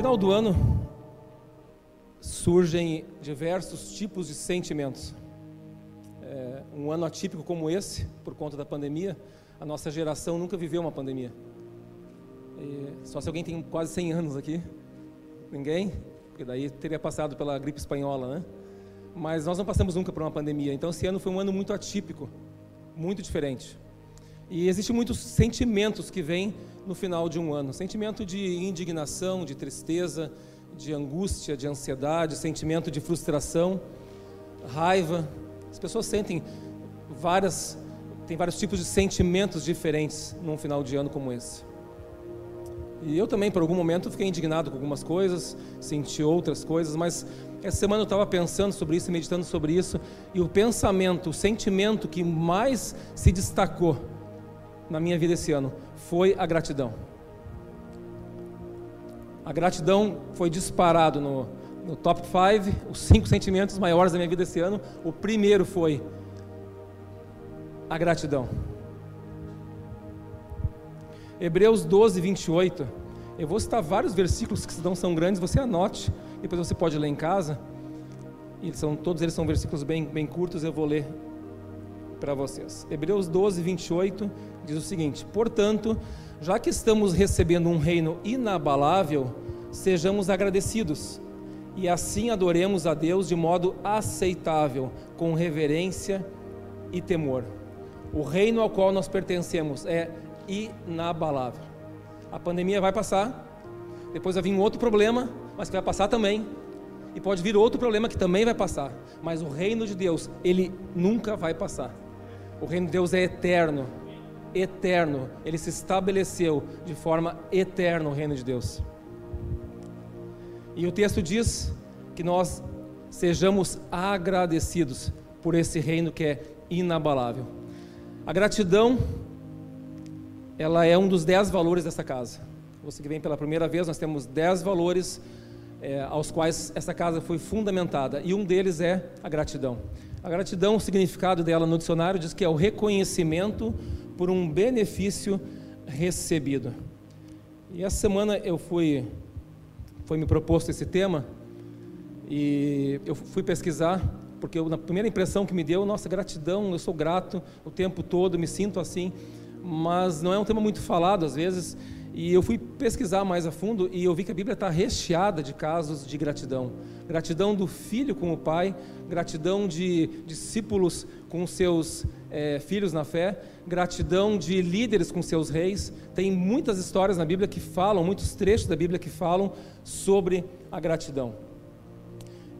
final do ano surgem diversos tipos de sentimentos. É, um ano atípico como esse, por conta da pandemia, a nossa geração nunca viveu uma pandemia. E só se alguém tem quase 100 anos aqui. Ninguém? Porque daí teria passado pela gripe espanhola, né? Mas nós não passamos nunca por uma pandemia. Então esse ano foi um ano muito atípico, muito diferente. E existem muitos sentimentos que vêm no final de um ano: sentimento de indignação, de tristeza, de angústia, de ansiedade, sentimento de frustração, raiva. As pessoas sentem várias, tem vários tipos de sentimentos diferentes num final de ano como esse. E eu também, por algum momento, fiquei indignado com algumas coisas, senti outras coisas, mas essa semana eu estava pensando sobre isso, meditando sobre isso, e o pensamento, o sentimento que mais se destacou na minha vida esse ano foi a gratidão. A gratidão foi disparado no, no top 5, os cinco sentimentos maiores da minha vida esse ano. O primeiro foi a gratidão. Hebreus 12, 28. Eu vou citar vários versículos que não são grandes, você anote, depois você pode ler em casa. E são, todos eles são versículos bem, bem curtos, eu vou ler para vocês. Hebreus 12, 28 diz o seguinte: Portanto, já que estamos recebendo um reino inabalável, sejamos agradecidos e assim adoremos a Deus de modo aceitável, com reverência e temor. O reino ao qual nós pertencemos é inabalável. A pandemia vai passar, depois vai vir um outro problema, mas que vai passar também, e pode vir outro problema que também vai passar, mas o reino de Deus, ele nunca vai passar. O reino de Deus é eterno, eterno, ele se estabeleceu de forma eterna o reino de Deus. E o texto diz que nós sejamos agradecidos por esse reino que é inabalável. A gratidão ela é um dos dez valores dessa casa. Você que vem pela primeira vez, nós temos dez valores é, aos quais essa casa foi fundamentada, e um deles é a gratidão. A gratidão, o significado dela no dicionário diz que é o reconhecimento por um benefício recebido. E essa semana eu fui, foi me proposto esse tema, e eu fui pesquisar, porque eu, na primeira impressão que me deu, nossa, gratidão, eu sou grato o tempo todo, me sinto assim mas não é um tema muito falado às vezes. E eu fui pesquisar mais a fundo e eu vi que a Bíblia está recheada de casos de gratidão. Gratidão do filho com o pai, gratidão de discípulos com seus é, filhos na fé, gratidão de líderes com seus reis. Tem muitas histórias na Bíblia que falam, muitos trechos da Bíblia que falam sobre a gratidão.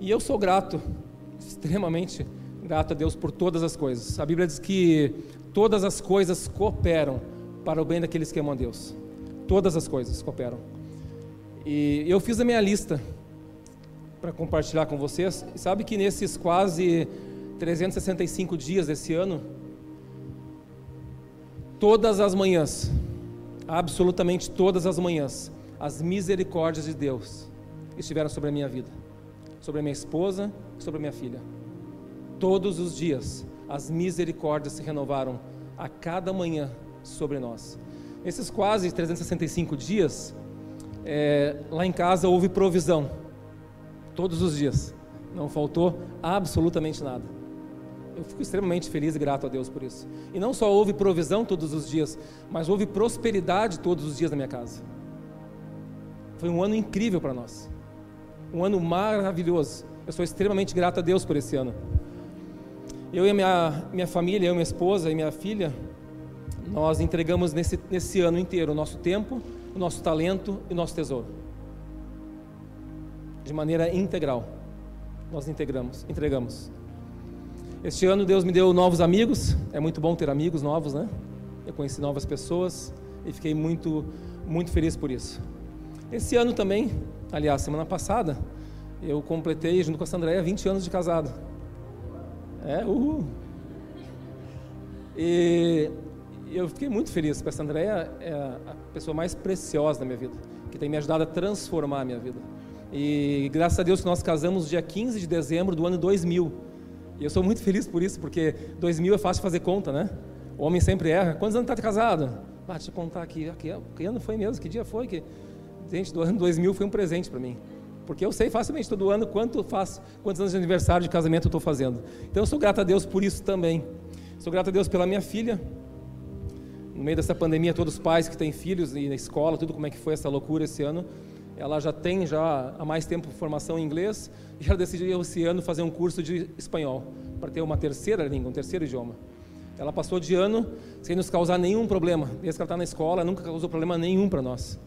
E eu sou grato, extremamente grato a Deus por todas as coisas. A Bíblia diz que todas as coisas cooperam para o bem daqueles que amam a Deus. Todas as coisas cooperam. E eu fiz a minha lista para compartilhar com vocês. Sabe que nesses quase 365 dias desse ano, todas as manhãs, absolutamente todas as manhãs, as misericórdias de Deus estiveram sobre a minha vida, sobre a minha esposa, sobre a minha filha. Todos os dias as misericórdias se renovaram a cada manhã sobre nós. Esses quase 365 dias, é, lá em casa houve provisão, todos os dias, não faltou absolutamente nada. Eu fico extremamente feliz e grato a Deus por isso. E não só houve provisão todos os dias, mas houve prosperidade todos os dias na minha casa. Foi um ano incrível para nós, um ano maravilhoso. Eu sou extremamente grato a Deus por esse ano. Eu e a minha, minha família, eu minha esposa e minha filha, nós entregamos nesse, nesse ano inteiro o nosso tempo, o nosso talento e o nosso tesouro. De maneira integral. Nós integramos, entregamos. Este ano Deus me deu novos amigos, é muito bom ter amigos novos, né? Eu conheci novas pessoas e fiquei muito, muito feliz por isso. Esse ano também, aliás, semana passada, eu completei, junto com a Sandréia, 20 anos de casado. É, uhul. E eu fiquei muito feliz, porque essa Andréia é a pessoa mais preciosa da minha vida, que tem me ajudado a transformar a minha vida. E graças a Deus que nós casamos dia 15 de dezembro do ano 2000. E eu sou muito feliz por isso, porque 2000 é fácil fazer conta, né? O homem sempre erra. Quantos anos está casado? Ah, deixa eu contar aqui. Que ano foi mesmo? Que dia foi? Que Gente, do ano 2000 foi um presente para mim. Porque eu sei facilmente todo ano quanto faço, quantos anos de aniversário de casamento eu estou fazendo. Então eu sou grato a Deus por isso também. Sou grato a Deus pela minha filha. No meio dessa pandemia, todos os pais que têm filhos e na escola, tudo como é que foi essa loucura esse ano. Ela já tem já há mais tempo formação em inglês e ela decidiu esse ano fazer um curso de espanhol para ter uma terceira língua, um terceiro idioma. Ela passou de ano sem nos causar nenhum problema. Desde que ela está na escola, nunca causou problema nenhum para nós.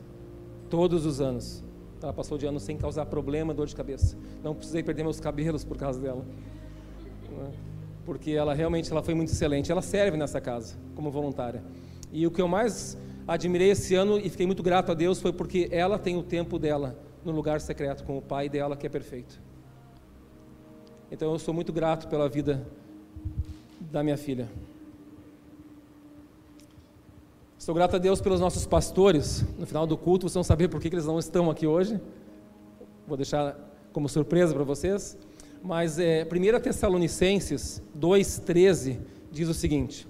Todos os anos. Ela passou de ano sem causar problema, dor de cabeça. Não precisei perder meus cabelos por causa dela. Né? Porque ela realmente ela foi muito excelente. Ela serve nessa casa como voluntária. E o que eu mais admirei esse ano e fiquei muito grato a Deus foi porque ela tem o tempo dela no lugar secreto com o pai dela que é perfeito. Então eu sou muito grato pela vida da minha filha. Sou grato a Deus pelos nossos pastores. No final do culto, vocês vão saber por que eles não estão aqui hoje. Vou deixar como surpresa para vocês. Mas é, 1 Tessalonicenses 2,13 diz o seguinte: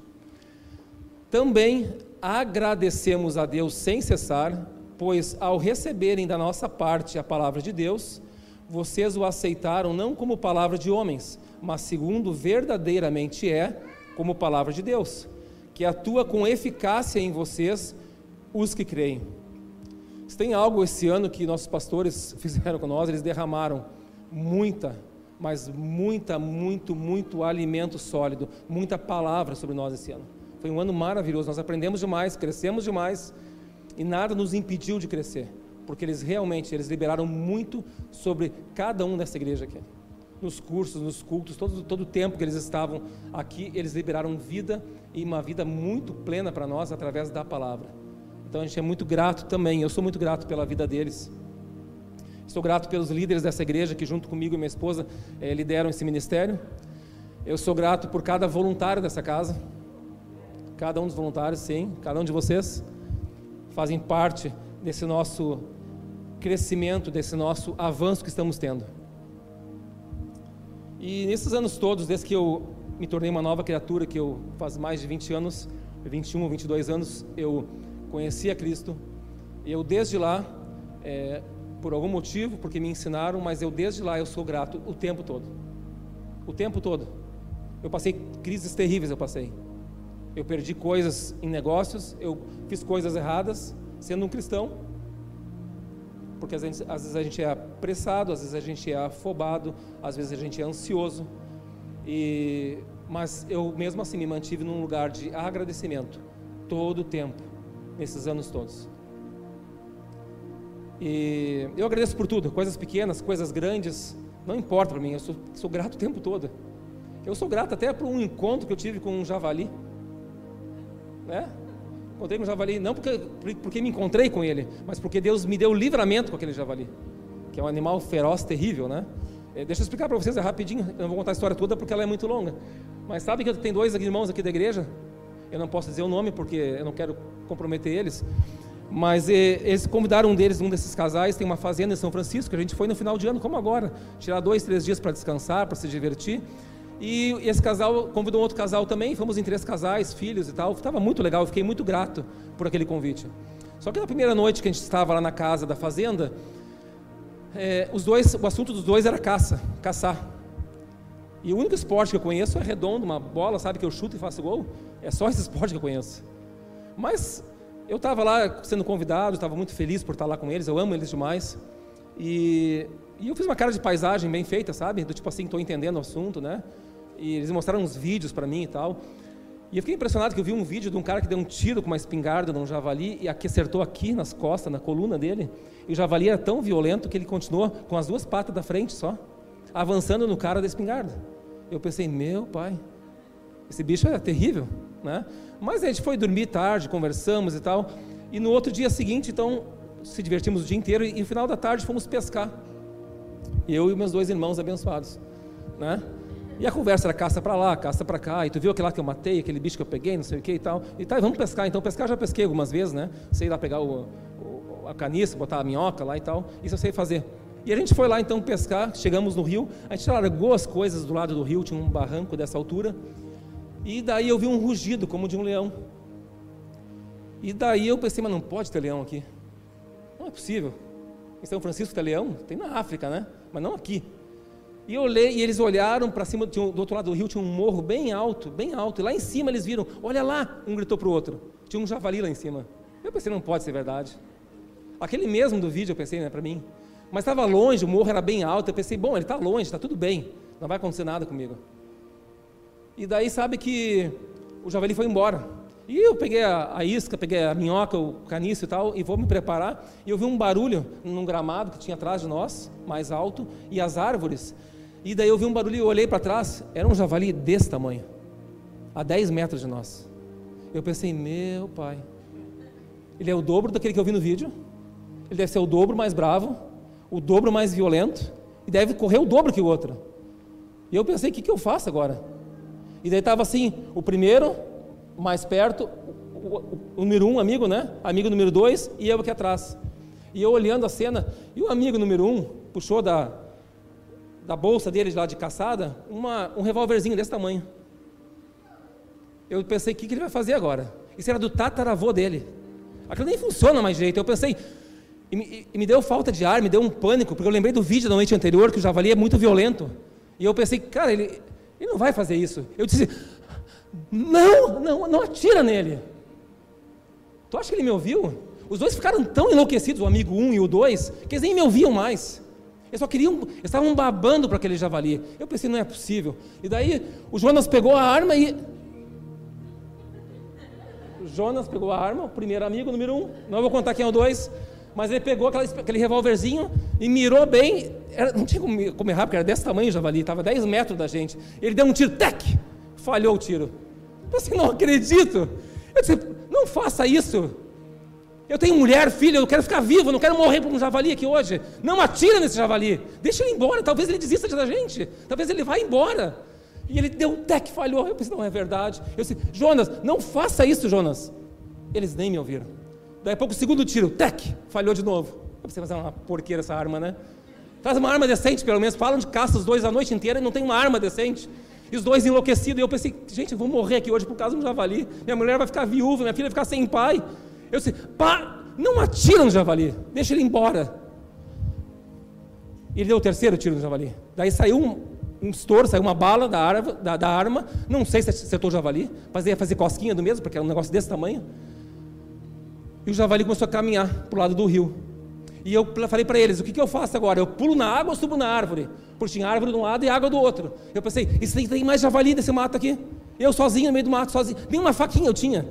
Também agradecemos a Deus sem cessar, pois ao receberem da nossa parte a palavra de Deus, vocês o aceitaram não como palavra de homens, mas segundo verdadeiramente é, como palavra de Deus que atua com eficácia em vocês, os que creem. Se tem algo esse ano que nossos pastores fizeram com nós, eles derramaram muita, mas muita, muito, muito alimento sólido, muita palavra sobre nós esse ano. Foi um ano maravilhoso, nós aprendemos demais, crescemos demais e nada nos impediu de crescer, porque eles realmente eles liberaram muito sobre cada um dessa igreja aqui nos cursos, nos cultos, todo, todo o tempo que eles estavam aqui, eles liberaram vida e uma vida muito plena para nós através da palavra. Então a gente é muito grato também, eu sou muito grato pela vida deles. Estou grato pelos líderes dessa igreja que, junto comigo e minha esposa, eh, lideram esse ministério. Eu sou grato por cada voluntário dessa casa, cada um dos voluntários, sim, cada um de vocês fazem parte desse nosso crescimento, desse nosso avanço que estamos tendo. E nesses anos todos, desde que eu me tornei uma nova criatura, que eu faz mais de 20 anos, 21 ou 22 anos, eu conheci a Cristo. Eu desde lá, é, por algum motivo, porque me ensinaram, mas eu desde lá eu sou grato o tempo todo. O tempo todo. Eu passei crises terríveis, eu passei. Eu perdi coisas em negócios, eu fiz coisas erradas, sendo um cristão, porque às vezes, às vezes a gente é apressado, às vezes a gente é afobado, às vezes a gente é ansioso. E, mas eu mesmo assim me mantive num lugar de agradecimento todo o tempo, nesses anos todos. E eu agradeço por tudo, coisas pequenas, coisas grandes, não importa para mim, eu sou, sou grato o tempo todo. Eu sou grato até por um encontro que eu tive com um javali. Né? Encontrei com o javali, não porque, porque me encontrei com ele, mas porque Deus me deu livramento com aquele javali, que é um animal feroz, terrível, né? É, deixa eu explicar para vocês, é rapidinho, eu não vou contar a história toda porque ela é muito longa. Mas sabe que tem dois irmãos aqui da igreja? Eu não posso dizer o nome porque eu não quero comprometer eles. Mas eh, eles convidaram um deles, um desses casais, tem uma fazenda em São Francisco, que a gente foi no final de ano, como agora, tirar dois, três dias para descansar, para se divertir. E esse casal convidou outro casal também, fomos em três casais, filhos e tal. Estava muito legal, fiquei muito grato por aquele convite. Só que na primeira noite que a gente estava lá na casa da fazenda, é, os dois, o assunto dos dois era caça, caçar. E o único esporte que eu conheço é redondo, uma bola, sabe, que eu chuto e faço gol. É só esse esporte que eu conheço. Mas eu estava lá sendo convidado, estava muito feliz por estar lá com eles, eu amo eles demais. E, e eu fiz uma cara de paisagem bem feita, sabe? Do tipo assim, estou entendendo o assunto, né? E eles mostraram uns vídeos para mim e tal. E eu fiquei impressionado que eu vi um vídeo de um cara que deu um tiro com uma espingarda num javali e aqui acertou aqui nas costas, na coluna dele. E o javali era tão violento que ele continuou com as duas patas da frente só, avançando no cara da espingarda. Eu pensei, meu pai, esse bicho é terrível, né? Mas a gente foi dormir tarde, conversamos e tal. E no outro dia seguinte, então, se divertimos o dia inteiro e no final da tarde fomos pescar. Eu e meus dois irmãos abençoados, né? E a conversa era caça para lá, caça para cá, e tu viu aquele lá que eu matei, aquele bicho que eu peguei, não sei o que e tal. E tá, vamos pescar. Então, pescar já pesquei algumas vezes, né? Sei lá pegar o, o, a caniça, botar a minhoca lá e tal. Isso eu sei fazer. E a gente foi lá então pescar, chegamos no rio, a gente largou as coisas do lado do rio, tinha um barranco dessa altura. E daí eu vi um rugido como de um leão. E daí eu pensei, mas não pode ter leão aqui. Não é possível. Em São Francisco tem leão? Tem na África, né? Mas não aqui. E eu olhei, e eles olharam para cima, tinha, do outro lado do rio tinha um morro bem alto, bem alto. E lá em cima eles viram, olha lá, um gritou para o outro. Tinha um javali lá em cima. Eu pensei, não pode ser verdade. Aquele mesmo do vídeo, eu pensei, né, para mim. Mas estava longe, o morro era bem alto. Eu pensei, bom, ele está longe, está tudo bem. Não vai acontecer nada comigo. E daí sabe que o javali foi embora. E eu peguei a, a, isca, peguei a minhoca, o caniço e tal, e vou me preparar. E eu vi um barulho num gramado que tinha atrás de nós, mais alto, e as árvores. E daí eu vi um barulho e olhei para trás, era um javali desse tamanho, a 10 metros de nós. Eu pensei, meu pai, ele é o dobro daquele que eu vi no vídeo, ele deve ser o dobro mais bravo, o dobro mais violento, e deve correr o dobro que o outro. E eu pensei, o que, que eu faço agora? E daí estava assim, o primeiro, mais perto, o, o, o, número um, amigo, né? Amigo número dois, e eu aqui atrás. E eu olhando a cena, e o amigo número um puxou da, da bolsa dele lá de caçada uma, um revólverzinho desse tamanho. Eu pensei, o que, que ele vai fazer agora? Isso era do tataravô dele. Aquilo nem funciona mais jeito. Eu pensei, e me, e me, deu falta de ar, me deu um pânico, porque eu lembrei do vídeo da noite anterior que o javali é muito violento. E eu pensei, cara, ele, ele não vai fazer isso. Eu disse, não, não, não atira nele. Tu acha que ele me ouviu? Os dois ficaram tão enlouquecidos, o amigo 1 um e o 2, que eles nem me ouviam mais. Eles só queriam, eles estavam babando para aquele javali. Eu pensei, não é possível. E daí o Jonas pegou a arma e. O Jonas pegou a arma, o primeiro amigo, número um. Não vou contar quem é o dois. Mas ele pegou aquela, aquele revólverzinho e mirou bem. Era, não tinha como, como errar, porque era desse tamanho o javali, estava 10 metros da gente. Ele deu um tiro, tec! Falhou o tiro. Eu disse, não acredito. Eu disse, não faça isso. Eu tenho mulher, filho, eu quero ficar vivo, não quero morrer por um javali aqui hoje. Não atira nesse javali. Deixa ele embora, talvez ele desista da gente. Talvez ele vá embora. E ele deu um tec, falhou. Eu pensei, não é verdade. Eu disse, Jonas, não faça isso, Jonas. Eles nem me ouviram. Daí a pouco, o segundo tiro, tec, falhou de novo. Eu pensei, mas é uma porqueira essa arma, né? Traz uma arma decente, pelo menos. Falam de caça os dois a noite inteira e não tem uma arma decente. E os dois enlouquecidos. E eu pensei, gente, eu vou morrer aqui hoje por causa de um javali. Minha mulher vai ficar viúva, minha filha vai ficar sem pai. Eu disse, pá, não atira no javali, deixa ele embora. Ele deu o terceiro tiro no javali. Daí saiu um, um estouro, saiu uma bala da, arma, da, da arma. Não sei se acertou o javali, mas ia fazer cosquinha do mesmo, porque era um negócio desse tamanho. E o javali começou a caminhar para o lado do rio. E eu falei para eles: o que, que eu faço agora? Eu pulo na água ou subo na árvore? Porque tinha árvore de um lado e água do outro. Eu pensei: isso tem, tem mais javali desse mato aqui. Eu sozinho no meio do mato, sozinho. Nem uma faquinha eu tinha.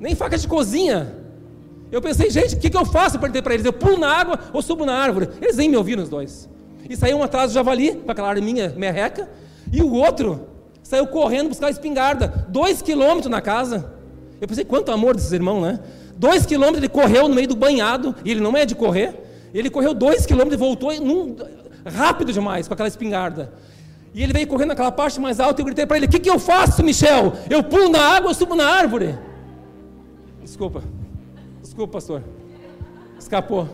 Nem faca de cozinha. Eu pensei, gente, o que, que eu faço? Eu perguntei para eles: eu pulo na água ou subo na árvore? Eles nem me ouviram, os dois. E saiu um atrás do javali, com aquela arminha merreca. E o outro saiu correndo buscar a espingarda. Dois quilômetros na casa. Eu pensei, quanto amor desses irmãos, né? Dois quilômetros ele correu no meio do banhado, e ele não é de correr. Ele correu dois quilômetros e voltou num, rápido demais com aquela espingarda. E ele veio correndo naquela parte mais alta e eu gritei para ele: O que, que eu faço, Michel? Eu pulo na água ou subo na árvore? Desculpa, desculpa, pastor. Escapou.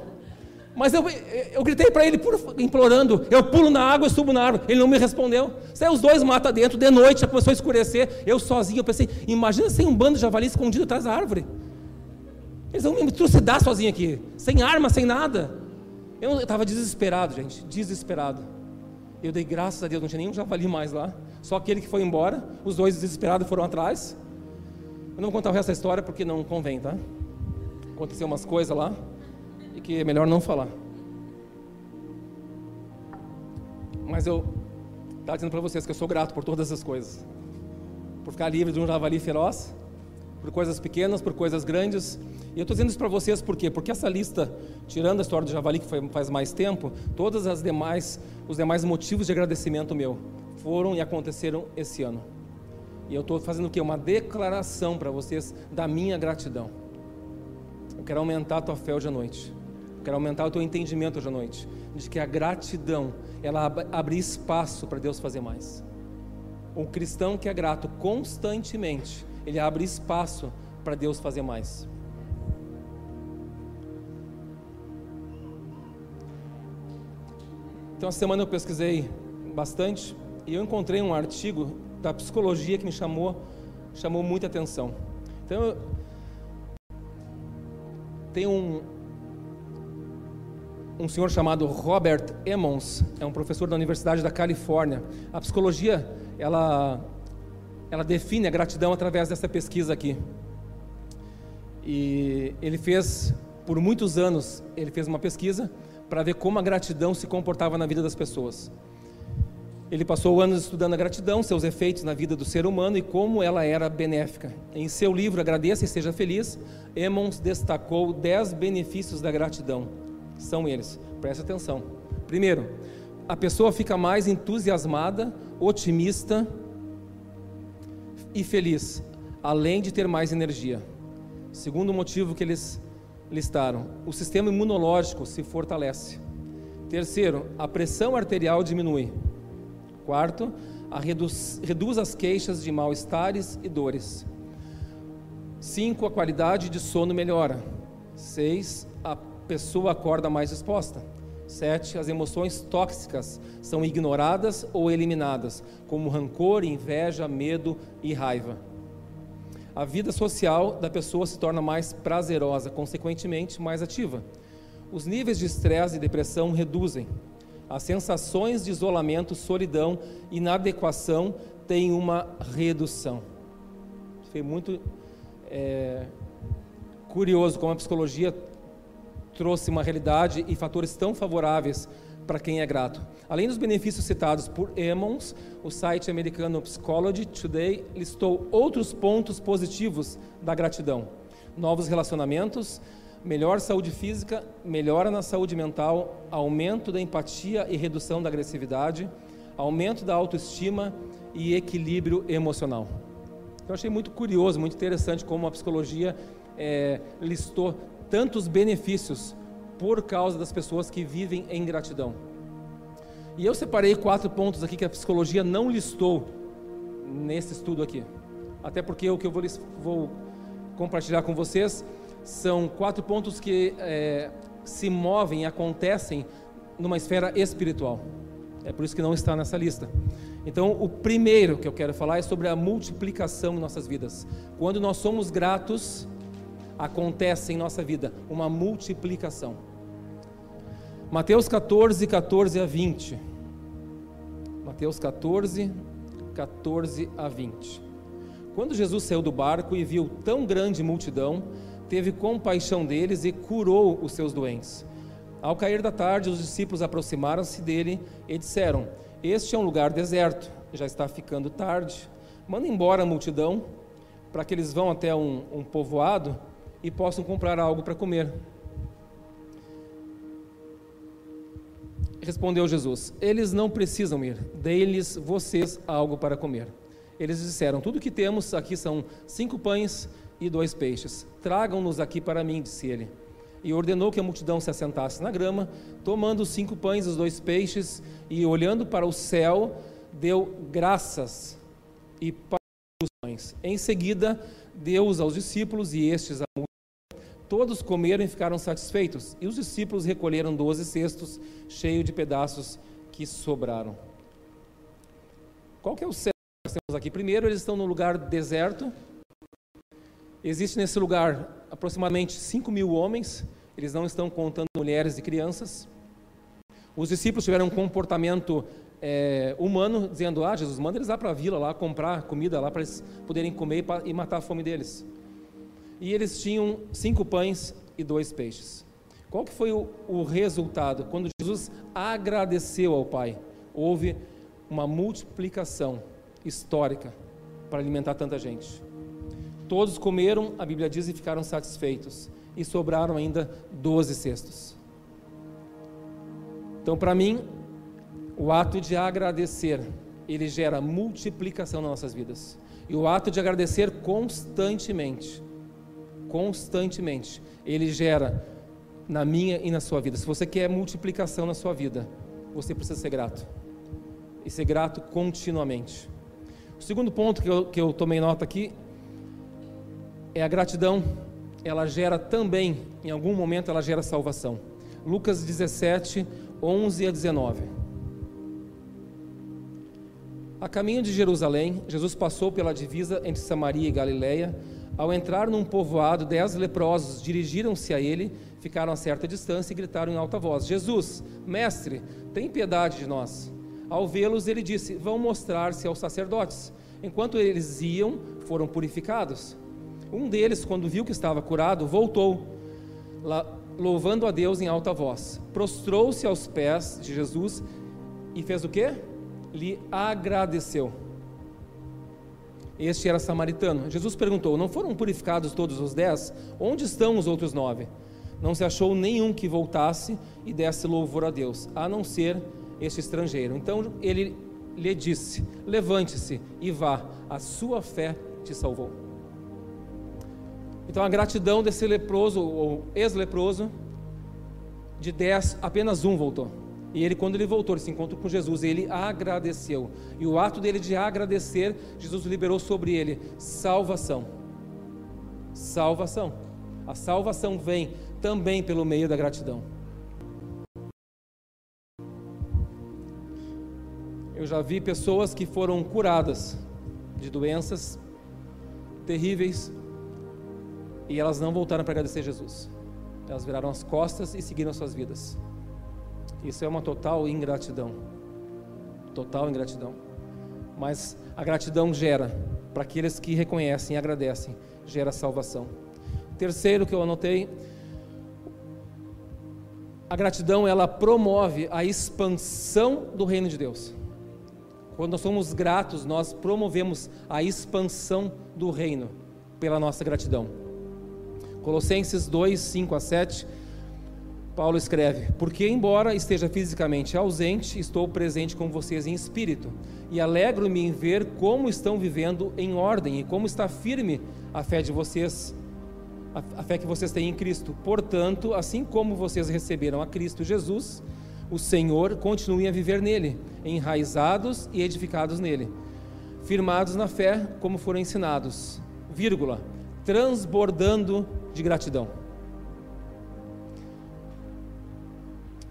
Mas eu, eu gritei para ele, implorando: Eu pulo na água, eu subo na árvore. Ele não me respondeu. Saiu os dois mata dentro, de noite, já começou a escurecer. Eu sozinho, eu pensei: Imagina sem um bando de javali escondido atrás da árvore. Eles vão me trucidar sozinho aqui, sem arma, sem nada. Eu estava desesperado, gente, desesperado. Eu dei graças a Deus, não tinha nenhum javali mais lá, só aquele que foi embora. Os dois desesperados foram atrás. Eu não vou contar o resto da história porque não convém, tá? Aconteceu umas coisas lá e que é melhor não falar. Mas eu estava dizendo para vocês que eu sou grato por todas essas coisas. Por ficar livre de um javali feroz, por coisas pequenas, por coisas grandes, e eu estou dizendo isso para vocês por quê? Porque essa lista, tirando a história do javali que foi, faz mais tempo, todas as demais, os demais motivos de agradecimento meu foram e aconteceram esse ano. E eu estou fazendo o quê? Uma declaração para vocês da minha gratidão. Eu quero aumentar a tua fé hoje à noite. Eu quero aumentar o teu entendimento hoje à noite. De que a gratidão, ela abre espaço para Deus fazer mais. O cristão que é grato constantemente, ele abre espaço para Deus fazer mais. Então, essa semana eu pesquisei bastante e eu encontrei um artigo da psicologia que me chamou, chamou muita atenção. Então, tem um, um senhor chamado Robert Emmons, é um professor da Universidade da Califórnia. A psicologia, ela, ela define a gratidão através dessa pesquisa aqui. E ele fez, por muitos anos, ele fez uma pesquisa para ver como a gratidão se comportava na vida das pessoas. Ele passou anos estudando a gratidão, seus efeitos na vida do ser humano e como ela era benéfica. Em seu livro Agradeça e Seja Feliz, Emmons destacou 10 benefícios da gratidão. São eles, preste atenção. Primeiro, a pessoa fica mais entusiasmada, otimista e feliz, além de ter mais energia. Segundo motivo que eles listaram, o sistema imunológico se fortalece. Terceiro, a pressão arterial diminui. Quarto, reduz, reduz as queixas de mal-estares e dores. Cinco, a qualidade de sono melhora. Seis, a pessoa acorda mais disposta. Sete, as emoções tóxicas são ignoradas ou eliminadas, como rancor, inveja, medo e raiva. A vida social da pessoa se torna mais prazerosa, consequentemente mais ativa. Os níveis de estresse e depressão reduzem. As sensações de isolamento, solidão, inadequação têm uma redução. Foi muito é, curioso como a psicologia trouxe uma realidade e fatores tão favoráveis para quem é grato. Além dos benefícios citados por Emmons, o site americano Psychology Today listou outros pontos positivos da gratidão: novos relacionamentos, melhor saúde física, melhora na saúde mental, aumento da empatia e redução da agressividade, aumento da autoestima e equilíbrio emocional. Eu achei muito curioso, muito interessante como a psicologia é, listou tantos benefícios por causa das pessoas que vivem em gratidão. E eu separei quatro pontos aqui que a psicologia não listou nesse estudo aqui. Até porque o que eu vou, vou compartilhar com vocês são quatro pontos que é, se movem e acontecem numa esfera espiritual. É por isso que não está nessa lista. Então, o primeiro que eu quero falar é sobre a multiplicação em nossas vidas. Quando nós somos gratos, acontece em nossa vida uma multiplicação. Mateus 14, 14 a 20. Mateus 14, 14 a 20. Quando Jesus saiu do barco e viu tão grande multidão, teve compaixão deles e curou os seus doentes. Ao cair da tarde, os discípulos aproximaram-se dele e disseram: Este é um lugar deserto, já está ficando tarde. Manda embora a multidão, para que eles vão até um, um povoado e possam comprar algo para comer. Respondeu Jesus: Eles não precisam ir, dê-lhes vocês algo para comer. Eles disseram: Tudo que temos aqui são cinco pães e dois peixes. Tragam-nos aqui para mim, disse ele. E ordenou que a multidão se assentasse na grama, tomando os cinco pães e os dois peixes, e olhando para o céu, deu graças e os pães. Em seguida, deu-os aos discípulos e estes a multidão. Todos comeram e ficaram satisfeitos, e os discípulos recolheram doze cestos cheios de pedaços que sobraram. Qual que é o céu que nós temos aqui? Primeiro, eles estão num lugar deserto, Existe nesse lugar aproximadamente 5 mil homens, eles não estão contando mulheres e crianças. Os discípulos tiveram um comportamento é, humano, dizendo: Ah, Jesus, manda eles lá para a vila, lá comprar comida, lá para eles poderem comer e matar a fome deles. E eles tinham cinco pães e dois peixes. Qual que foi o, o resultado? Quando Jesus agradeceu ao Pai, houve uma multiplicação histórica para alimentar tanta gente. Todos comeram, a Bíblia diz, e ficaram satisfeitos. E sobraram ainda doze cestos. Então, para mim, o ato de agradecer, ele gera multiplicação nas nossas vidas. E o ato de agradecer constantemente, constantemente, ele gera na minha e na sua vida. Se você quer multiplicação na sua vida, você precisa ser grato. E ser grato continuamente. O segundo ponto que eu, que eu tomei nota aqui é a gratidão, ela gera também, em algum momento, ela gera salvação. Lucas 17, 11 a 19. A caminho de Jerusalém, Jesus passou pela divisa entre Samaria e Galiléia. Ao entrar num povoado, dez leprosos dirigiram-se a ele, ficaram a certa distância e gritaram em alta voz: Jesus, mestre, tem piedade de nós. Ao vê-los, ele disse: Vão mostrar-se aos sacerdotes. Enquanto eles iam, foram purificados. Um deles, quando viu que estava curado, voltou, louvando a Deus em alta voz. Prostrou-se aos pés de Jesus e fez o quê? Lhe agradeceu. Este era samaritano. Jesus perguntou: Não foram purificados todos os dez? Onde estão os outros nove? Não se achou nenhum que voltasse e desse louvor a Deus, a não ser este estrangeiro. Então ele lhe disse: Levante-se e vá, a sua fé te salvou. Então a gratidão desse leproso ou ex-leproso, de dez, apenas um voltou. E ele, quando ele voltou, ele se encontrou com Jesus, ele agradeceu. E o ato dele de agradecer, Jesus liberou sobre ele salvação. Salvação. A salvação vem também pelo meio da gratidão. Eu já vi pessoas que foram curadas de doenças terríveis e elas não voltaram para agradecer Jesus. Elas viraram as costas e seguiram suas vidas. Isso é uma total ingratidão. Total ingratidão. Mas a gratidão gera, para aqueles que reconhecem e agradecem, gera salvação. Terceiro que eu anotei, a gratidão ela promove a expansão do reino de Deus. Quando nós somos gratos, nós promovemos a expansão do reino pela nossa gratidão. Colossenses 2, 5 a 7, Paulo escreve: Porque, embora esteja fisicamente ausente, estou presente com vocês em espírito, e alegro-me em ver como estão vivendo em ordem e como está firme a fé de vocês, a fé que vocês têm em Cristo. Portanto, assim como vocês receberam a Cristo Jesus, o Senhor, continuem a viver nele, enraizados e edificados nele, firmados na fé como foram ensinados, vírgula, transbordando de gratidão.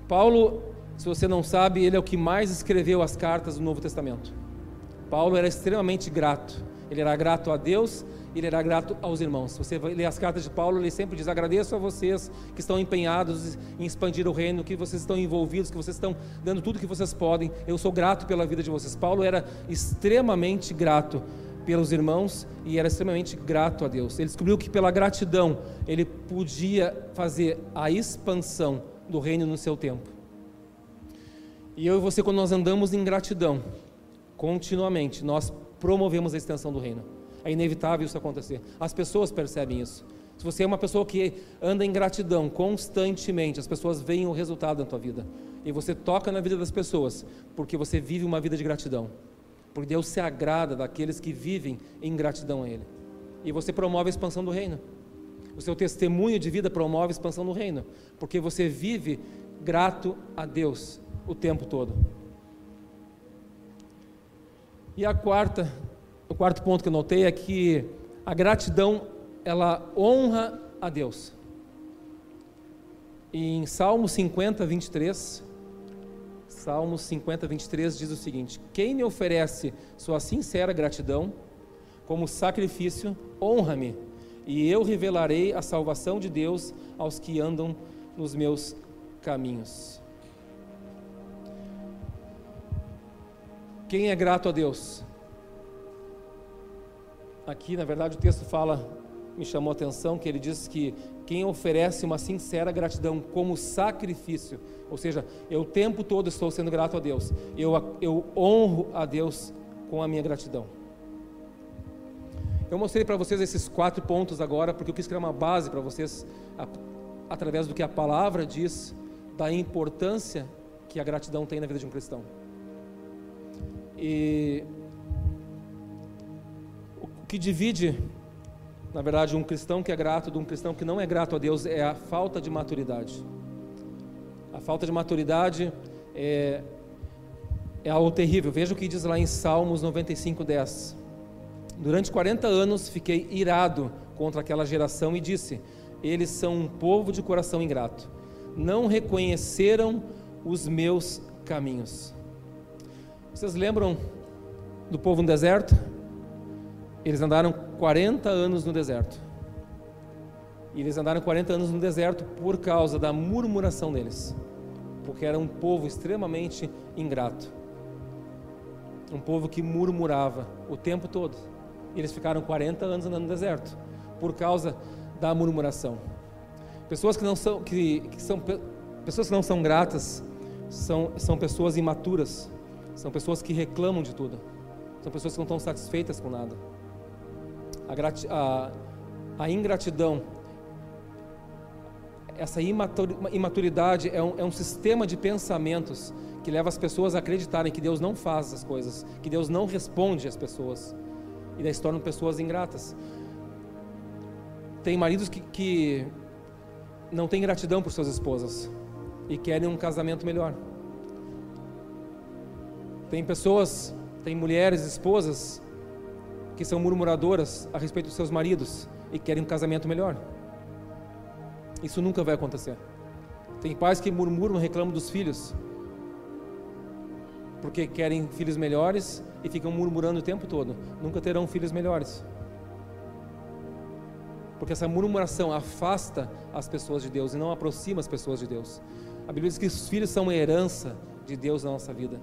Paulo, se você não sabe, ele é o que mais escreveu as cartas do Novo Testamento. Paulo era extremamente grato. Ele era grato a Deus ele era grato aos irmãos. Você ler as cartas de Paulo, ele sempre diz: Agradeço a vocês que estão empenhados em expandir o reino, que vocês estão envolvidos, que vocês estão dando tudo que vocês podem. Eu sou grato pela vida de vocês. Paulo era extremamente grato pelos irmãos e era extremamente grato a Deus. Ele descobriu que pela gratidão ele podia fazer a expansão do reino no seu tempo. E eu e você, quando nós andamos em gratidão, continuamente, nós promovemos a extensão do reino. É inevitável isso acontecer. As pessoas percebem isso. Se você é uma pessoa que anda em gratidão constantemente, as pessoas veem o resultado da tua vida. E você toca na vida das pessoas, porque você vive uma vida de gratidão. Porque Deus se agrada daqueles que vivem em gratidão a Ele. E você promove a expansão do reino. O seu testemunho de vida promove a expansão do reino, porque você vive grato a Deus o tempo todo. E a quarta, o quarto ponto que eu notei é que a gratidão ela honra a Deus. Em Salmo 50, 23, Salmos 50, 23 diz o seguinte: Quem me oferece sua sincera gratidão, como sacrifício, honra-me, e eu revelarei a salvação de Deus aos que andam nos meus caminhos. Quem é grato a Deus? Aqui, na verdade, o texto fala, me chamou a atenção, que ele diz que quem oferece uma sincera gratidão como sacrifício, ou seja, eu o tempo todo estou sendo grato a Deus, eu, eu honro a Deus com a minha gratidão. Eu mostrei para vocês esses quatro pontos agora, porque eu quis criar uma base para vocês, a, através do que a palavra diz, da importância que a gratidão tem na vida de um cristão. E o que divide na verdade, um cristão que é grato de um cristão que não é grato a Deus é a falta de maturidade. A falta de maturidade é, é algo terrível. Veja o que diz lá em Salmos 95, 10. Durante 40 anos fiquei irado contra aquela geração e disse: Eles são um povo de coração ingrato. Não reconheceram os meus caminhos. Vocês lembram do povo no deserto? Eles andaram 40 anos no deserto. E eles andaram 40 anos no deserto por causa da murmuração deles, porque era um povo extremamente ingrato. Um povo que murmurava o tempo todo. E eles ficaram 40 anos andando no deserto por causa da murmuração. Pessoas que não são que, que são pessoas que não são gratas são, são pessoas imaturas, são pessoas que reclamam de tudo, são pessoas que não estão satisfeitas com nada. A, a, a ingratidão, essa imaturidade é um, é um sistema de pensamentos que leva as pessoas a acreditarem que Deus não faz as coisas, que Deus não responde às pessoas, e daí se tornam pessoas ingratas. Tem maridos que, que não têm gratidão por suas esposas, e querem um casamento melhor. Tem pessoas, tem mulheres, esposas, que são murmuradoras a respeito dos seus maridos e querem um casamento melhor. Isso nunca vai acontecer. Tem pais que murmuram, reclamam dos filhos, porque querem filhos melhores e ficam murmurando o tempo todo. Nunca terão filhos melhores porque essa murmuração afasta as pessoas de Deus e não aproxima as pessoas de Deus. A Bíblia diz que os filhos são uma herança de Deus na nossa vida.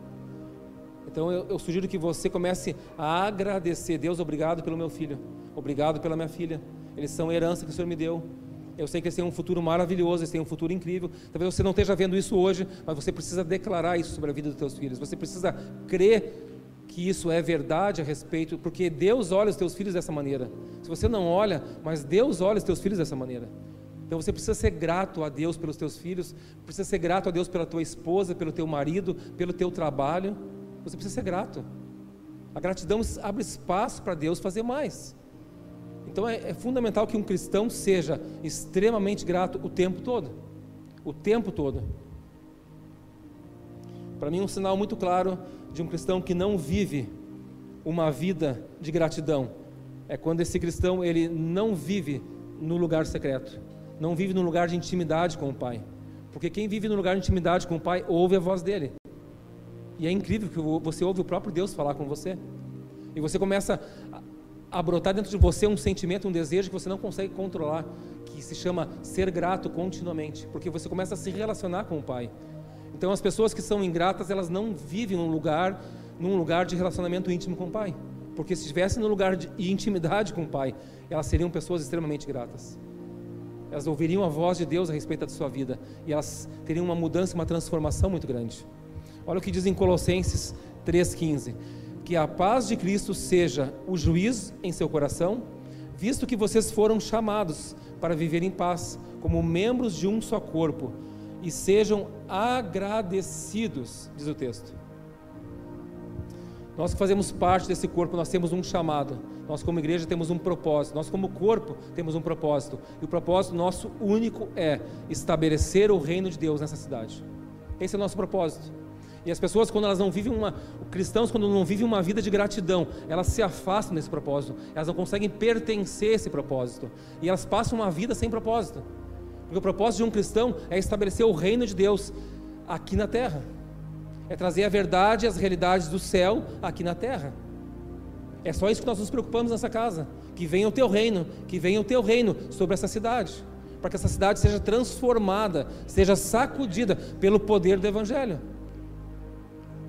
Então eu, eu, sugiro que você comece a agradecer. Deus, obrigado pelo meu filho. Obrigado pela minha filha. Eles são herança que o Senhor me deu. Eu sei que eles têm um futuro maravilhoso, eles têm um futuro incrível. Talvez você não esteja vendo isso hoje, mas você precisa declarar isso sobre a vida dos teus filhos. Você precisa crer que isso é verdade a respeito, porque Deus olha os teus filhos dessa maneira. Se você não olha, mas Deus olha os teus filhos dessa maneira. Então você precisa ser grato a Deus pelos teus filhos, precisa ser grato a Deus pela tua esposa, pelo teu marido, pelo teu trabalho. Você precisa ser grato. A gratidão abre espaço para Deus fazer mais. Então é, é, fundamental que um cristão seja extremamente grato o tempo todo. O tempo todo. Para mim, um sinal muito claro de um cristão que não vive uma vida de gratidão é quando esse cristão ele não vive no lugar secreto não vive num lugar de intimidade com o Pai. Porque quem vive no lugar de intimidade com o Pai ouve a voz dele. E é incrível que você ouve o próprio Deus falar com você. E você começa a brotar dentro de você um sentimento, um desejo que você não consegue controlar, que se chama ser grato continuamente, porque você começa a se relacionar com o Pai. Então as pessoas que são ingratas, elas não vivem num lugar, num lugar de relacionamento íntimo com o Pai. Porque se estivessem no lugar de intimidade com o Pai, elas seriam pessoas extremamente gratas elas ouviriam a voz de Deus a respeito da sua vida e elas teriam uma mudança, uma transformação muito grande. Olha o que diz em Colossenses 3,15: Que a paz de Cristo seja o juiz em seu coração, visto que vocês foram chamados para viver em paz, como membros de um só corpo, e sejam agradecidos, diz o texto. Nós que fazemos parte desse corpo, nós temos um chamado. Nós, como igreja, temos um propósito. Nós, como corpo, temos um propósito. E o propósito nosso único é estabelecer o reino de Deus nessa cidade. Esse é o nosso propósito. E as pessoas, quando elas não vivem uma. Cristãos, quando não vivem uma vida de gratidão, elas se afastam desse propósito. Elas não conseguem pertencer a esse propósito. E elas passam uma vida sem propósito. Porque o propósito de um cristão é estabelecer o reino de Deus aqui na terra é trazer a verdade e as realidades do céu aqui na terra. É só isso que nós nos preocupamos nessa casa. Que venha o teu reino, que venha o teu reino sobre essa cidade, para que essa cidade seja transformada, seja sacudida pelo poder do Evangelho.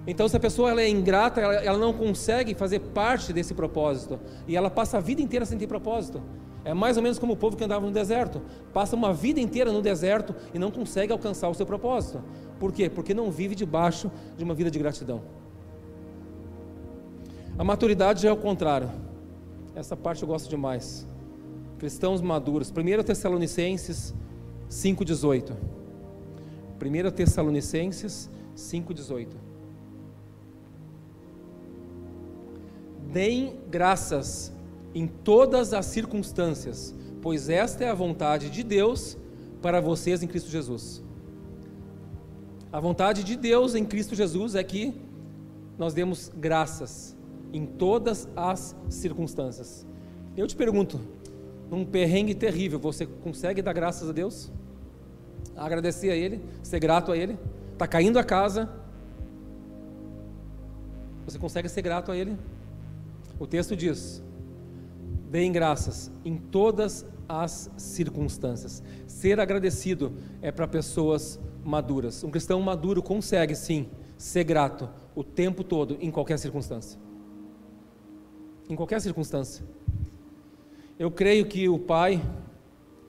Então, se a pessoa ela é ingrata, ela, ela não consegue fazer parte desse propósito, e ela passa a vida inteira sem ter propósito. É mais ou menos como o povo que andava no deserto, passa uma vida inteira no deserto e não consegue alcançar o seu propósito. Por quê? Porque não vive debaixo de uma vida de gratidão. A maturidade é o contrário. Essa parte eu gosto demais. Cristãos maduros. 1 Tessalonicenses 5,18. 1 Tessalonicenses 5,18. Deem graças em todas as circunstâncias, pois esta é a vontade de Deus para vocês em Cristo Jesus. A vontade de Deus em Cristo Jesus é que nós demos graças em todas as circunstâncias. Eu te pergunto, num perrengue terrível, você consegue dar graças a Deus? Agradecer a Ele, ser grato a Ele? Está caindo a casa, você consegue ser grato a Ele? O texto diz: Deem graças em todas as circunstâncias. Ser agradecido é para pessoas maduras. Um cristão maduro consegue sim ser grato o tempo todo, em qualquer circunstância. Em qualquer circunstância. Eu creio que o Pai,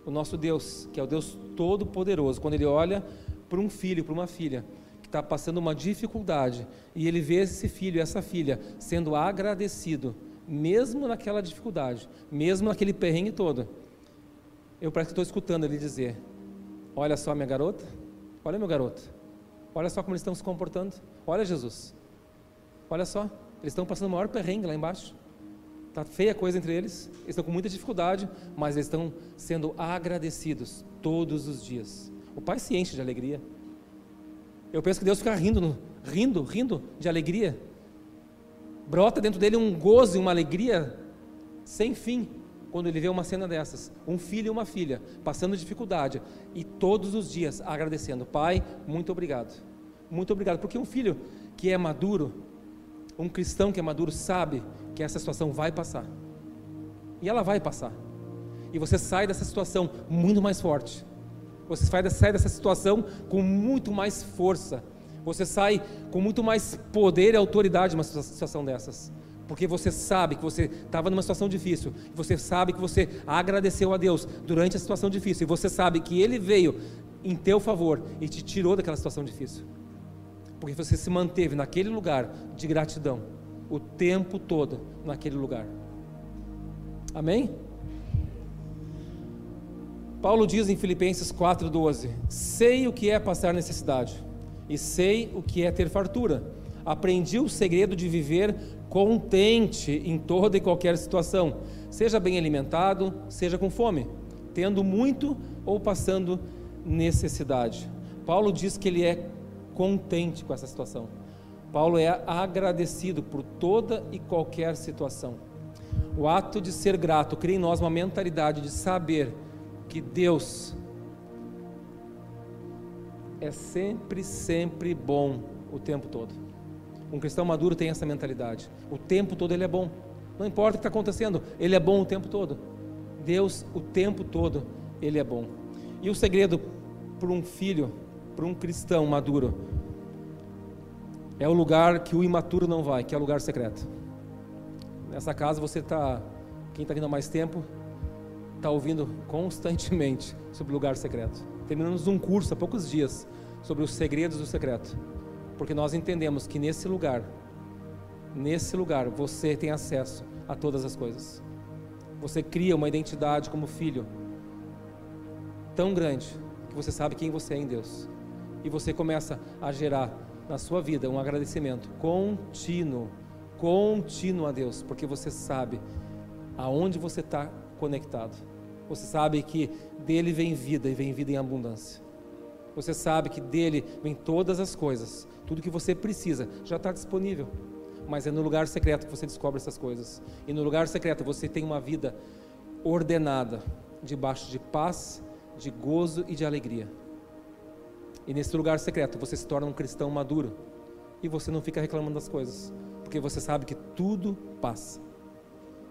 o nosso Deus, que é o Deus Todo-Poderoso, quando Ele olha para um filho, para uma filha, está passando uma dificuldade, e Ele vê esse filho, essa filha, sendo agradecido, mesmo naquela dificuldade, mesmo naquele perrengue todo, eu parece que estou escutando Ele dizer: Olha só, minha garota, olha meu garoto, olha só como eles estão se comportando, olha Jesus, olha só, eles estão passando o maior perrengue lá embaixo. Está feia a coisa entre eles, eles estão com muita dificuldade, mas eles estão sendo agradecidos todos os dias. O pai se enche de alegria. Eu penso que Deus fica rindo, rindo, rindo de alegria. Brota dentro dele um gozo e uma alegria sem fim quando ele vê uma cena dessas. Um filho e uma filha passando dificuldade e todos os dias agradecendo: Pai, muito obrigado. Muito obrigado. Porque um filho que é maduro, um cristão que é maduro, sabe que essa situação vai passar. E ela vai passar. E você sai dessa situação muito mais forte. Você sai dessa situação com muito mais força. Você sai com muito mais poder e autoridade numa situação dessas. Porque você sabe que você estava numa situação difícil. Você sabe que você agradeceu a Deus durante a situação difícil. E você sabe que Ele veio em teu favor e te tirou daquela situação difícil. Porque você se manteve naquele lugar de gratidão o tempo todo naquele lugar. Amém? Paulo diz em Filipenses 4,12: Sei o que é passar necessidade, e sei o que é ter fartura. Aprendi o segredo de viver contente em toda e qualquer situação, seja bem alimentado, seja com fome, tendo muito ou passando necessidade. Paulo diz que ele é contente com essa situação. Paulo é agradecido por toda e qualquer situação. O ato de ser grato cria em nós uma mentalidade de saber que Deus é sempre, sempre bom o tempo todo. Um cristão maduro tem essa mentalidade. O tempo todo ele é bom. Não importa o que está acontecendo, ele é bom o tempo todo. Deus, o tempo todo, ele é bom. E o segredo para um filho, para um cristão maduro, é o lugar que o imaturo não vai, que é o lugar secreto. Nessa casa você está, quem está vindo há mais tempo, está ouvindo constantemente sobre o lugar secreto. Terminamos um curso há poucos dias sobre os segredos do secreto, porque nós entendemos que nesse lugar, nesse lugar você tem acesso a todas as coisas. Você cria uma identidade como filho tão grande que você sabe quem você é em Deus. E você começa a gerar na sua vida um agradecimento contínuo, contínuo a Deus, porque você sabe aonde você está conectado. Você sabe que dele vem vida e vem vida em abundância. Você sabe que dele vem todas as coisas, tudo que você precisa já está disponível. Mas é no lugar secreto que você descobre essas coisas. E no lugar secreto você tem uma vida ordenada, debaixo de paz, de gozo e de alegria. E nesse lugar secreto você se torna um cristão maduro. E você não fica reclamando das coisas, porque você sabe que tudo passa.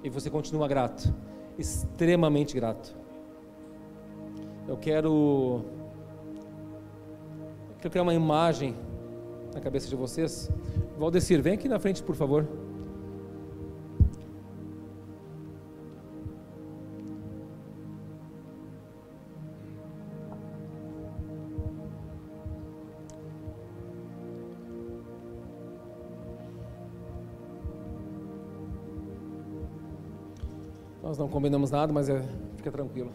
E você continua grato, extremamente grato. Eu quero eu quero criar uma imagem na cabeça de vocês. Valdecir, vem aqui na frente, por favor. Não combinamos nada, mas é, fica tranquilo.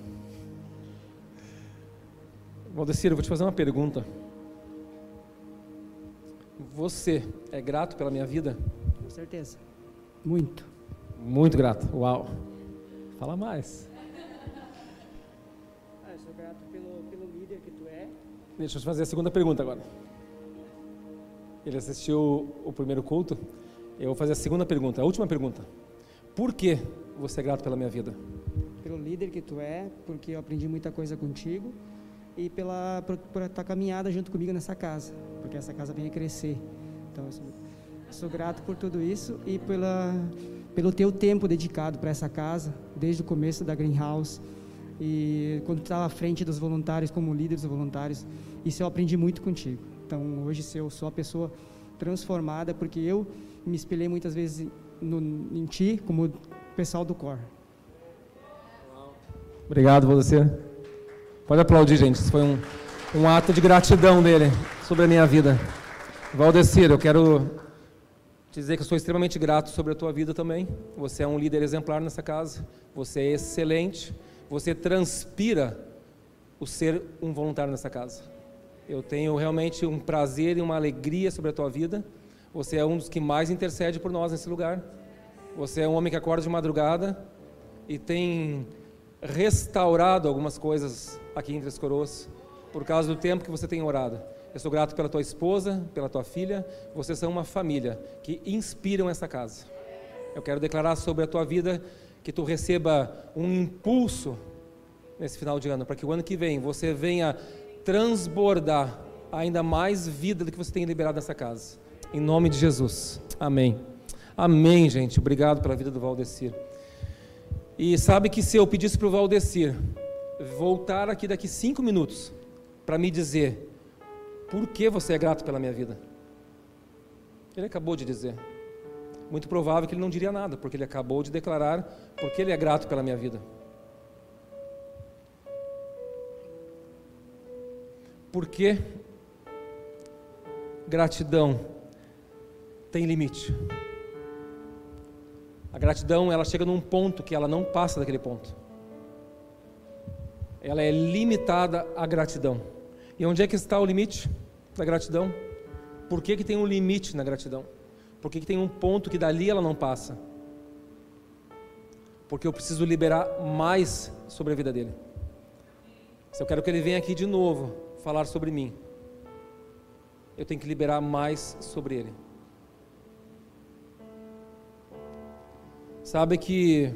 Valdecir, eu vou te fazer uma pergunta. Você é grato pela minha vida? Com certeza. Muito. Muito grato. Uau. Fala mais. Ah, eu sou grato pelo, pelo líder que tu é. Deixa eu te fazer a segunda pergunta agora. Ele assistiu o primeiro culto. Eu vou fazer a segunda pergunta, a última pergunta. Por que você é grato pela minha vida? Pelo líder que tu é, porque eu aprendi muita coisa contigo e pela por, por estar caminhada junto comigo nessa casa, porque essa casa vem a crescer. Então, eu sou, sou grato por tudo isso e pela pelo teu tempo dedicado para essa casa, desde o começo da Greenhouse, e quando estava à frente dos voluntários, como líder dos voluntários, isso eu aprendi muito contigo. Então, hoje eu sou a pessoa transformada porque eu me espelhei muitas vezes no, em ti, como pessoal do COR. Obrigado, você. Pode aplaudir, gente. Isso foi um, um ato de gratidão dele sobre a minha vida. Valdecir, eu quero dizer que eu sou extremamente grato sobre a tua vida também. Você é um líder exemplar nessa casa. Você é excelente. Você transpira o ser um voluntário nessa casa. Eu tenho realmente um prazer e uma alegria sobre a tua vida. Você é um dos que mais intercede por nós nesse lugar. Você é um homem que acorda de madrugada e tem restaurado algumas coisas aqui entre as coroas por causa do tempo que você tem orado. Eu sou grato pela tua esposa, pela tua filha. Vocês são uma família que inspiram essa casa. Eu quero declarar sobre a tua vida que tu receba um impulso nesse final de ano, para que o ano que vem você venha transbordar ainda mais vida do que você tem liberado nessa casa. Em nome de Jesus. Amém. Amém, gente. Obrigado pela vida do Valdecir. E sabe que se eu pedisse para o Valdecir voltar aqui daqui cinco minutos para me dizer por que você é grato pela minha vida, ele acabou de dizer. Muito provável que ele não diria nada, porque ele acabou de declarar porque ele é grato pela minha vida. Porque gratidão tem limite. A gratidão, ela chega num ponto que ela não passa daquele ponto. Ela é limitada à gratidão. E onde é que está o limite da gratidão? Por que, que tem um limite na gratidão? Por que, que tem um ponto que dali ela não passa? Porque eu preciso liberar mais sobre a vida dele. Se eu quero que ele venha aqui de novo falar sobre mim, eu tenho que liberar mais sobre ele. Sabe que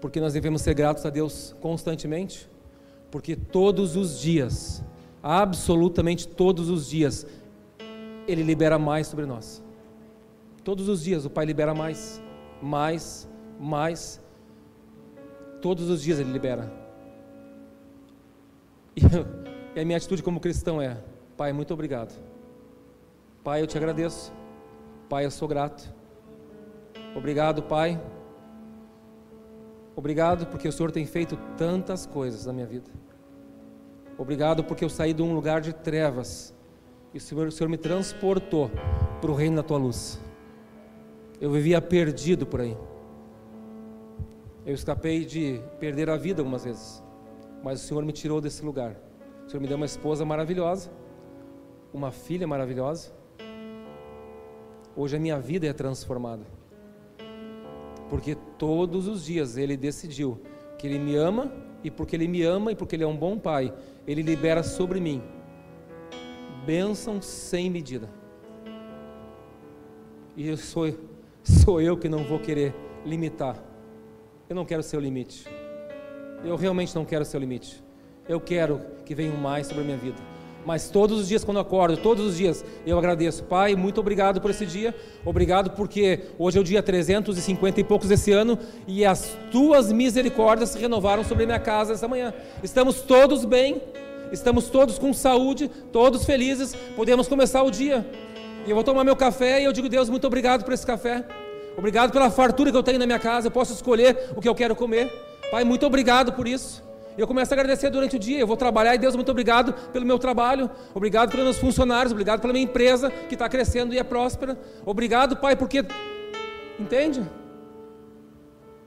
porque nós devemos ser gratos a Deus constantemente? Porque todos os dias, absolutamente todos os dias, Ele libera mais sobre nós. Todos os dias o Pai libera mais, mais, mais. Todos os dias Ele libera. E, eu, e a minha atitude como cristão é: Pai, muito obrigado. Pai, eu te agradeço. Pai, eu sou grato. Obrigado, Pai. Obrigado porque o Senhor tem feito tantas coisas na minha vida. Obrigado porque eu saí de um lugar de trevas e o Senhor, o Senhor me transportou para o reino da tua luz. Eu vivia perdido por aí. Eu escapei de perder a vida algumas vezes, mas o Senhor me tirou desse lugar. O Senhor me deu uma esposa maravilhosa, uma filha maravilhosa. Hoje a minha vida é transformada porque todos os dias ele decidiu que ele me ama e porque ele me ama e porque ele é um bom pai, ele libera sobre mim bênção sem medida. E eu sou, sou eu que não vou querer limitar. Eu não quero ser o limite. Eu realmente não quero ser o limite. Eu quero que venha mais sobre a minha vida. Mas todos os dias, quando eu acordo, todos os dias, eu agradeço. Pai, muito obrigado por esse dia. Obrigado porque hoje é o dia 350 e poucos desse ano e as tuas misericórdias se renovaram sobre a minha casa essa manhã. Estamos todos bem, estamos todos com saúde, todos felizes. Podemos começar o dia. E eu vou tomar meu café e eu digo, Deus, muito obrigado por esse café. Obrigado pela fartura que eu tenho na minha casa. Eu posso escolher o que eu quero comer. Pai, muito obrigado por isso. Eu começo a agradecer durante o dia. Eu vou trabalhar e Deus, muito obrigado pelo meu trabalho. Obrigado pelos meus funcionários. Obrigado pela minha empresa que está crescendo e é próspera. Obrigado, Pai, porque. Entende?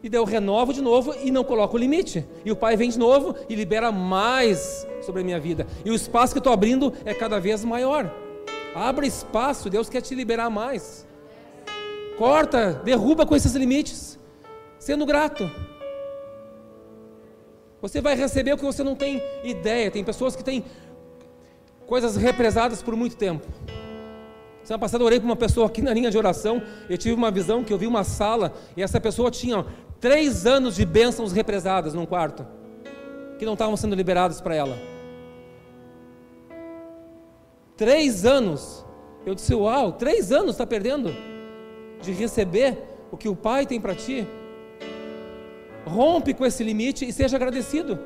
E daí eu renovo de novo e não coloco o limite. E o Pai vem de novo e libera mais sobre a minha vida. E o espaço que eu estou abrindo é cada vez maior. Abra espaço, Deus quer te liberar mais. Corta, derruba com esses limites. Sendo grato. Você vai receber o que você não tem ideia. Tem pessoas que têm coisas represadas por muito tempo. Semana passada eu orei para uma pessoa aqui na linha de oração. Eu tive uma visão que eu vi uma sala e essa pessoa tinha três anos de bênçãos represadas num quarto que não estavam sendo liberadas para ela. Três anos. Eu disse: Uau, três anos está perdendo de receber o que o Pai tem para ti. Rompe com esse limite e seja agradecido.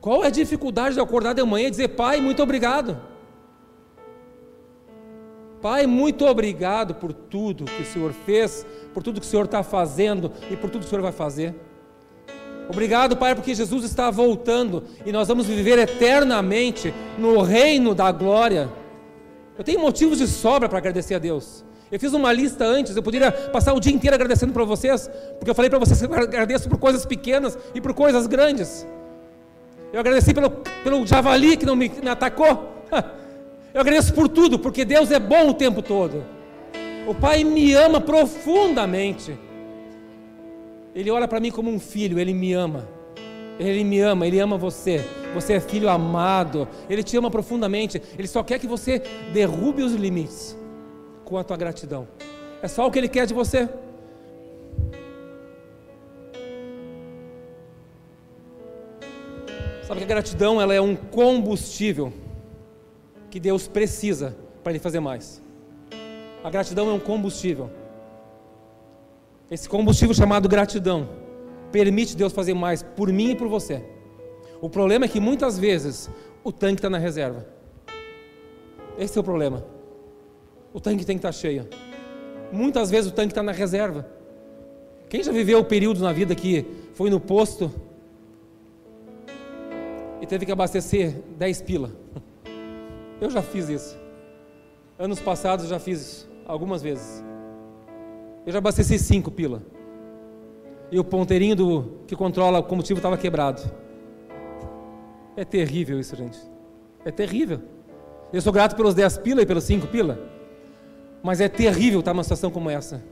Qual é a dificuldade de acordar de manhã e dizer, Pai, muito obrigado? Pai, muito obrigado por tudo que o Senhor fez, por tudo que o Senhor está fazendo e por tudo que o Senhor vai fazer. Obrigado, Pai, porque Jesus está voltando e nós vamos viver eternamente no reino da glória. Eu tenho motivos de sobra para agradecer a Deus. Eu fiz uma lista antes, eu poderia passar o dia inteiro agradecendo para vocês, porque eu falei para vocês que eu agradeço por coisas pequenas e por coisas grandes. Eu agradeci pelo, pelo javali que não me, me atacou. Eu agradeço por tudo, porque Deus é bom o tempo todo. O Pai me ama profundamente. Ele olha para mim como um filho, ele me ama. Ele me ama, ele ama você. Você é filho amado. Ele te ama profundamente. Ele só quer que você derrube os limites com a tua gratidão. É só o que ele quer de você. Sabe que a gratidão ela é um combustível que Deus precisa para ele fazer mais. A gratidão é um combustível. Esse combustível chamado gratidão permite Deus fazer mais por mim e por você. O problema é que muitas vezes o tanque está na reserva. Esse é o problema. O tanque tem que estar tá cheio. Muitas vezes o tanque está na reserva. Quem já viveu o período na vida que foi no posto e teve que abastecer 10 pila? Eu já fiz isso. Anos passados já fiz isso, algumas vezes. Eu já abasteci 5 pila. E o ponteirinho do, que controla o combustível estava quebrado. É terrível isso, gente. É terrível. Eu sou grato pelos 10 pila e pelos 5 pila. Mas é terrível estar numa situação como essa.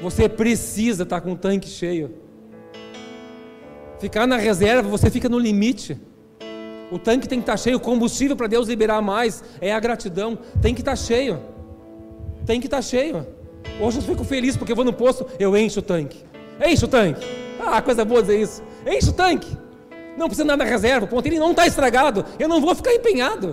Você precisa estar com o tanque cheio. Ficar na reserva, você fica no limite. O tanque tem que estar cheio, o combustível para Deus liberar mais é a gratidão. Tem que estar cheio. Tem que estar cheio. Hoje eu fico feliz porque eu vou no posto, eu encho o tanque. Enche o tanque. Ah, coisa boa dizer isso. Enche o tanque. Não precisa nada na reserva, o ponteiro não está estragado. Eu não vou ficar empenhado.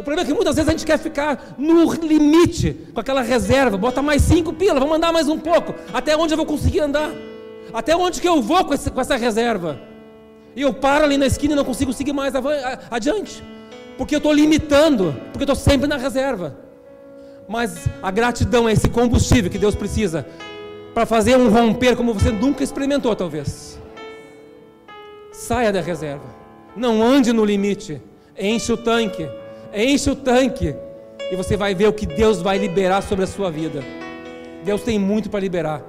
O problema é que muitas vezes a gente quer ficar no limite com aquela reserva. Bota mais cinco pilas, vamos andar mais um pouco. Até onde eu vou conseguir andar? Até onde que eu vou com, esse, com essa reserva? E eu paro ali na esquina e não consigo seguir mais adiante. Porque eu estou limitando, porque eu estou sempre na reserva. Mas a gratidão é esse combustível que Deus precisa para fazer um romper como você nunca experimentou, talvez. Saia da reserva. Não ande no limite. Enche o tanque. Enche o tanque. E você vai ver o que Deus vai liberar sobre a sua vida. Deus tem muito para liberar.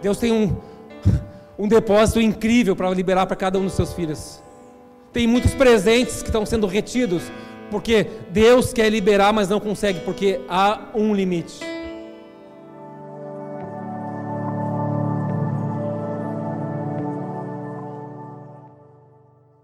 Deus tem um, um depósito incrível para liberar para cada um dos seus filhos. Tem muitos presentes que estão sendo retidos, porque Deus quer liberar, mas não consegue, porque há um limite.